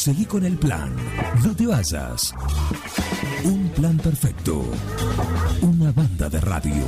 Seguí con el plan. No te vayas. Un plan perfecto. Una banda de radio.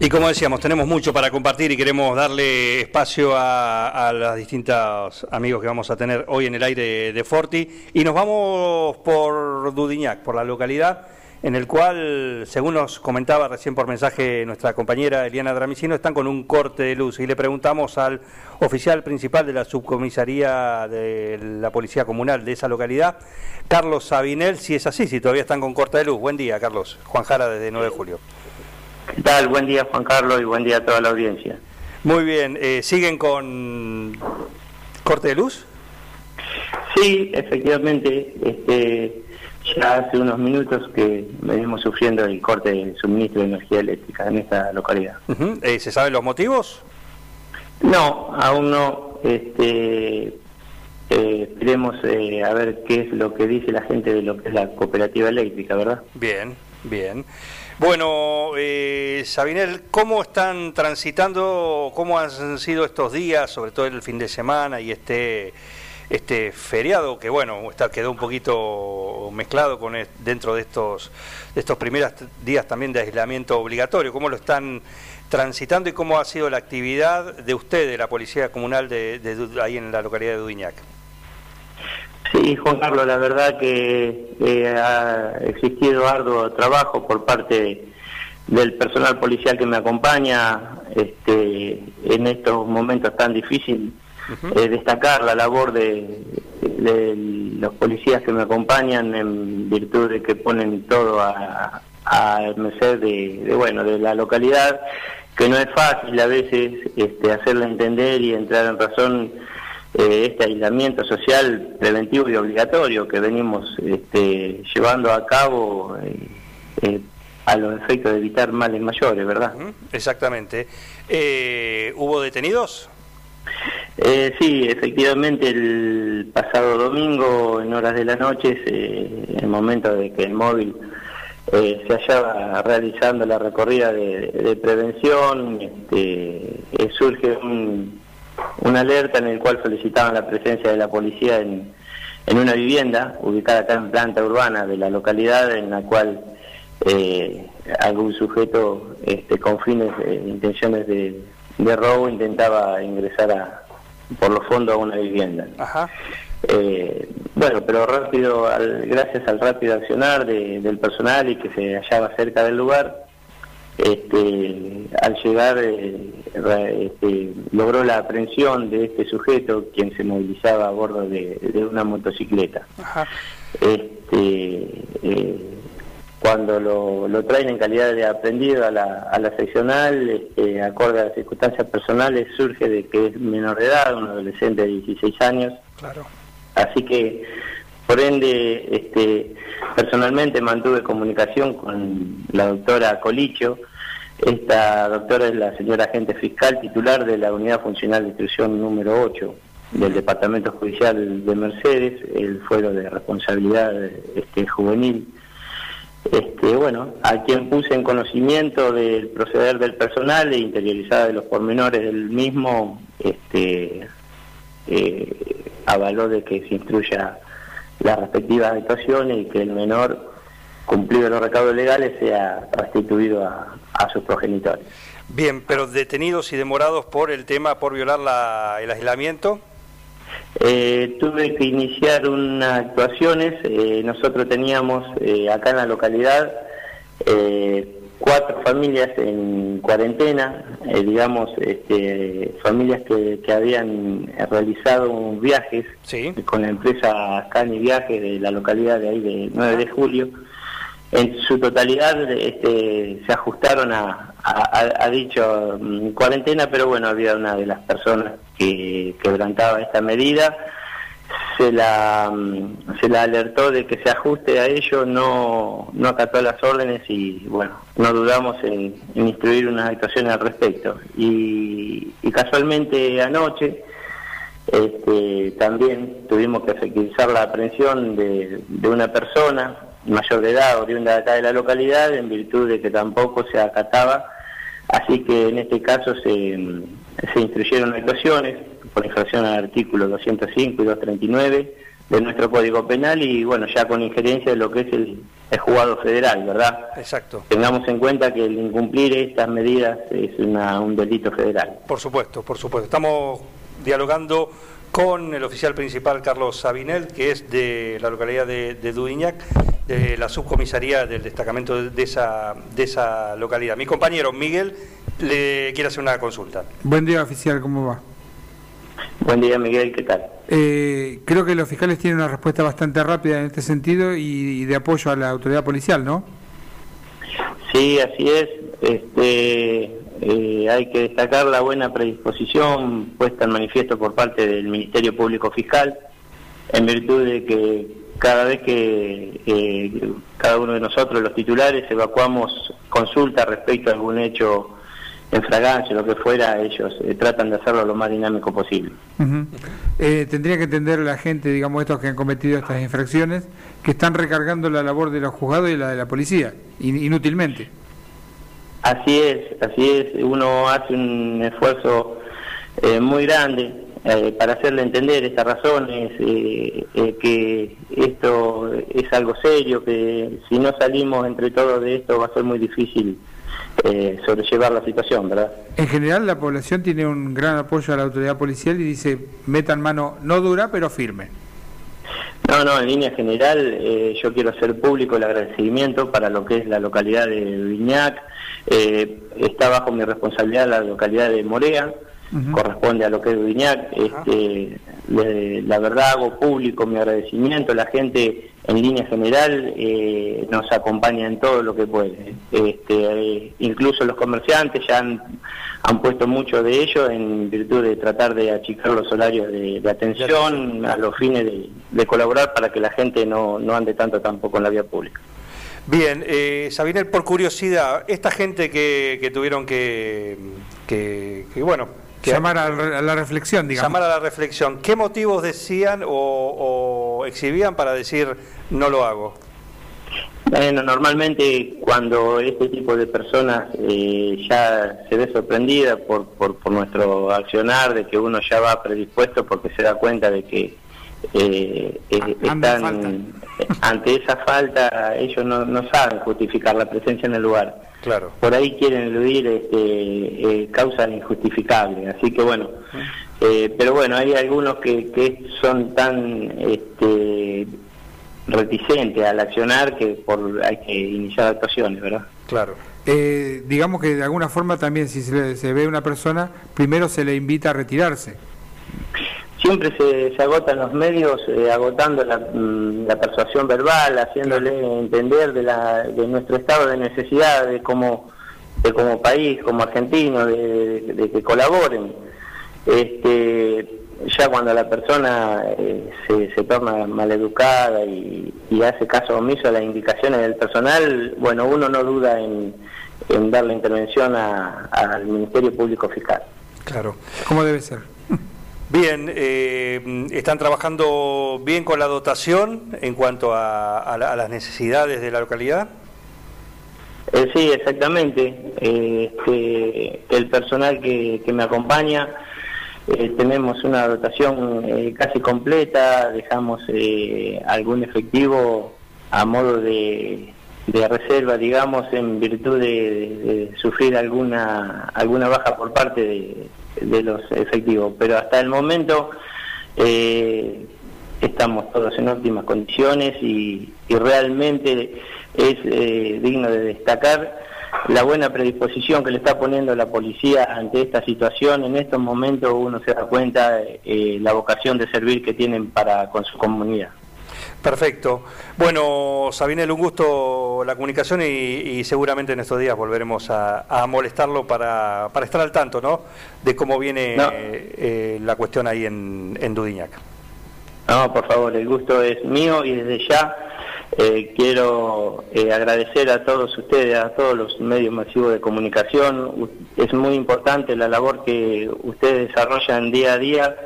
Y como decíamos, tenemos mucho para compartir y queremos darle espacio a, a los distintos amigos que vamos a tener hoy en el aire de Forti. Y nos vamos por Dudiñac, por la localidad en el cual, según nos comentaba recién por mensaje nuestra compañera Eliana Dramicino, están con un corte de luz. Y le preguntamos al oficial principal de la subcomisaría de la Policía Comunal de esa localidad, Carlos Sabinel, si es así, si todavía están con corte de luz. Buen día, Carlos. Juan Jara, desde 9 de julio. ¿Qué tal? Buen día, Juan Carlos, y buen día a toda la audiencia. Muy bien, eh, ¿siguen con corte de luz? Sí, efectivamente, este, ya hace unos minutos que venimos sufriendo el corte de suministro de energía eléctrica en esta localidad. Eh, ¿Se saben los motivos? No, aún no. Este, eh, esperemos eh, a ver qué es lo que dice la gente de lo que es la cooperativa eléctrica, ¿verdad? Bien, bien. Bueno, eh, Sabinel, ¿cómo están transitando, cómo han sido estos días, sobre todo el fin de semana y este este feriado que bueno está quedó un poquito mezclado con dentro de estos de estos primeros días también de aislamiento obligatorio cómo lo están transitando y cómo ha sido la actividad de usted de la policía comunal de, ahí en la localidad de Dudiñac Sí, Juan Carlos, la verdad que ha existido arduo trabajo por parte del personal policial que me acompaña este, en estos momentos tan difíciles. Eh, destacar la labor de, los policías que me acompañan en virtud de que ponen todo a, merced de, bueno de la localidad que no es fácil a veces este, hacerle entender y entrar en razón eh, este aislamiento social preventivo y obligatorio que venimos este, llevando a cabo eh, a los efectos de evitar males mayores, ¿verdad? Exactamente. ¿Hubo detenidos? Eh, sí, efectivamente el pasado domingo en horas de la noche, en el momento de que el móvil eh, se hallaba realizando la recorrida de, prevención, este, eh, surge un, una alerta en el cual solicitaban la presencia de la policía en, una vivienda ubicada acá en planta urbana de la localidad en la cual algún sujeto este, con fines, intenciones de robo intentaba ingresar a, por los fondos a una vivienda. Eh, bueno, pero rápido, gracias al rápido accionar del personal y que se hallaba cerca del lugar, este, al llegar eh, este, logró la aprehensión de este sujeto, quien se movilizaba a bordo de, una motocicleta. Este, eh, cuando lo, traen en calidad de aprendido a la, a la seccional, este, acorde a las circunstancias personales, surge de que es menor de edad, un adolescente de 16 años. Claro. Así que, por ende, este, personalmente mantuve comunicación con la doctora Colicho. Esta doctora es la señora agente fiscal titular de la Unidad Funcional de Instrucción número 8 del Departamento Judicial de Mercedes, el fuero de responsabilidad este, juvenil este, bueno, a quien puse en conocimiento del proceder del personal e interiorizada de los pormenores del mismo, este, eh, avaló de que se instruya las respectivas actuaciones y que el menor, cumplido los recaudos legales, sea restituido a, sus progenitores. Bien, pero detenidos y demorados por el tema, por violar el aislamiento. Eh, tuve que iniciar unas actuaciones. Eh, nosotros teníamos eh, acá en la localidad cuatro familias en cuarentena, digamos, este, familias que, habían realizado viajes con la empresa Cani Viajes de la localidad de ahí de 9 de julio. En su totalidad este, se ajustaron a, a, dicho mm, cuarentena, pero bueno, había una de las personas que quebrantaba esta medida, se la, mm, se la alertó de que se ajuste a ello, no, no acató las órdenes y bueno, no dudamos en, instruir unas actuaciones al respecto. Y, casualmente anoche este, también tuvimos que efectivizar la aprehensión de, de una persona mayor de edad, oriunda de acá de la localidad, en virtud de que tampoco se acataba Así que en este caso se, se instruyeron actuaciones por infracción al artículo 205 y 239 de nuestro Código Penal y bueno, ya con injerencia de lo que es el, el juzgado federal, ¿verdad? Exacto. Tengamos en cuenta que el incumplir estas medidas es una, un delito federal. Por supuesto, por supuesto. Estamos dialogando con el oficial principal Carlos Sabinel, que es de la localidad de, de Dudiñac, de la subcomisaría del destacamento de esa, de esa localidad. Mi compañero Miguel le quiere hacer una consulta. Buen día, oficial, ¿cómo va? Buen día, Miguel, ¿qué tal? Eh, creo que los fiscales tienen una respuesta bastante rápida en este sentido y, y de apoyo a la autoridad policial, ¿no? Sí, así es. Este, eh, hay que destacar la buena predisposición puesta en manifiesto por parte del Ministerio Público Fiscal, en virtud de que cada vez que eh, cada uno de nosotros, los titulares, evacuamos consulta respecto a algún hecho en fragancia, lo que fuera, ellos eh, tratan de hacerlo lo más dinámico posible. Eh, tendría que entender la gente, digamos, estos que han cometido estas infracciones, que están recargando la labor de los juzgados y la de la policía, in- inútilmente. Así es, así es. Uno hace un esfuerzo eh, muy grande eh, para hacerle entender estas razones, eh, eh, que esto es algo serio, que si no salimos entre todos de esto va a ser muy difícil eh, sobrellevar la situación, ¿verdad? En general, la población tiene un gran apoyo a la autoridad policial y dice, metan mano no dura, pero firme. No, no, en línea general eh, yo quiero hacer público el agradecimiento para lo que es la localidad de Viñac. Eh, está bajo mi responsabilidad la localidad de Morea, Corresponde a lo que es Viñac. Este, le- la verdad hago público mi agradecimiento. La gente en línea general eh, nos acompaña en todo lo que puede. Este, eh, incluso los comerciantes ya han, han puesto mucho de ello en virtud de tratar de achicar los horarios de, de atención a los fines de, de colaborar para que la gente no, no ande tanto tampoco en la vía pública. Bien, eh, Sabinel, por curiosidad, esta gente que, que tuvieron que, que, que, bueno, que Llamar a, la- a la reflexión, digamos. llamar a la reflexión, ¿qué motivos decían o, o exhibían para decir no lo hago? Bueno, normalmente cuando este tipo de personas eh, ya se ve sorprendida por, por, por nuestro accionar, de que uno ya va predispuesto porque se da cuenta de que eh, eh, están ante esa falta, ellos no, no saben justificar la presencia en el lugar. Claro. Por ahí quieren eludir este, eh, causas injustificables. Así que bueno, eh, pero bueno, hay algunos que, que son tan este, reticentes al accionar que por hay que iniciar actuaciones, ¿verdad? Claro. Eh, digamos que de alguna forma también si se, le- se ve una persona, primero se le invita a retirarse. Siempre se, se agotan los medios eh, agotando la, mm, la persuasión verbal, haciéndole entender de, la, de nuestro estado de necesidad, de como, de como país, como argentino, de, de- de que colaboren. Este, ya cuando la persona eh, se, se torna maleducada y, y hace caso omiso a las indicaciones del personal, bueno, uno no duda en, en dar la intervención a- al Ministerio Público Fiscal. Claro. ¿Cómo debe ser? Bien, eh, ¿están trabajando bien con la dotación en cuanto a, a la- a las necesidades de la localidad? Eh, sí, exactamente. Eh, este, el personal que, que me acompaña, eh, tenemos una dotación casi completa, dejamos algún efectivo a modo de, de reserva, digamos, en virtud de, de sufrir alguna, alguna baja por parte de, de los efectivos. Pero hasta el momento eh, estamos todos en óptimas condiciones y, realmente es eh, digno de destacar la buena predisposición que le está poniendo la policía ante esta situación. En estos momentos uno se da cuenta eh, la vocación de servir que tienen para con su comunidad. Perfecto. Bueno, Sabinel, un gusto la comunicación y, y seguramente en estos días volveremos a, a molestarlo para, para estar al tanto, ¿no? De cómo viene No. eh, la cuestión ahí en, en Dudiñac. No, por favor, el gusto es mío y desde ya eh, quiero eh, agradecer a todos ustedes, a todos los medios masivos de comunicación. Es muy importante la labor que ustedes desarrollan día a día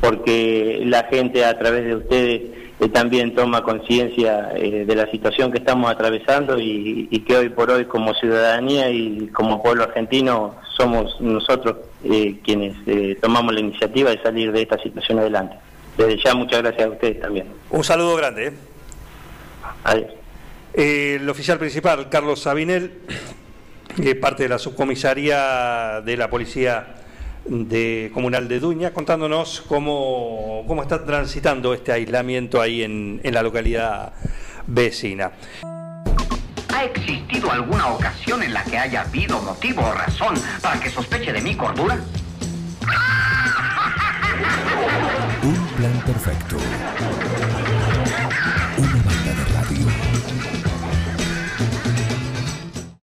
porque la gente a través de ustedes también toma conciencia de la situación que estamos atravesando y, que hoy por hoy como ciudadanía y como pueblo argentino somos nosotros quienes tomamos la iniciativa de salir de esta situación adelante. Desde ya muchas gracias a ustedes también. Un saludo grande. Adiós. el oficial principal, Carlos Sabinel, parte de la subcomisaría de la Policía de Comunal de Duña, contándonos cómo, cómo está transitando este aislamiento ahí en, en la localidad vecina. ¿Ha existido alguna ocasión en la que haya habido motivo o razón para que sospeche de mi cordura? Un plan perfecto.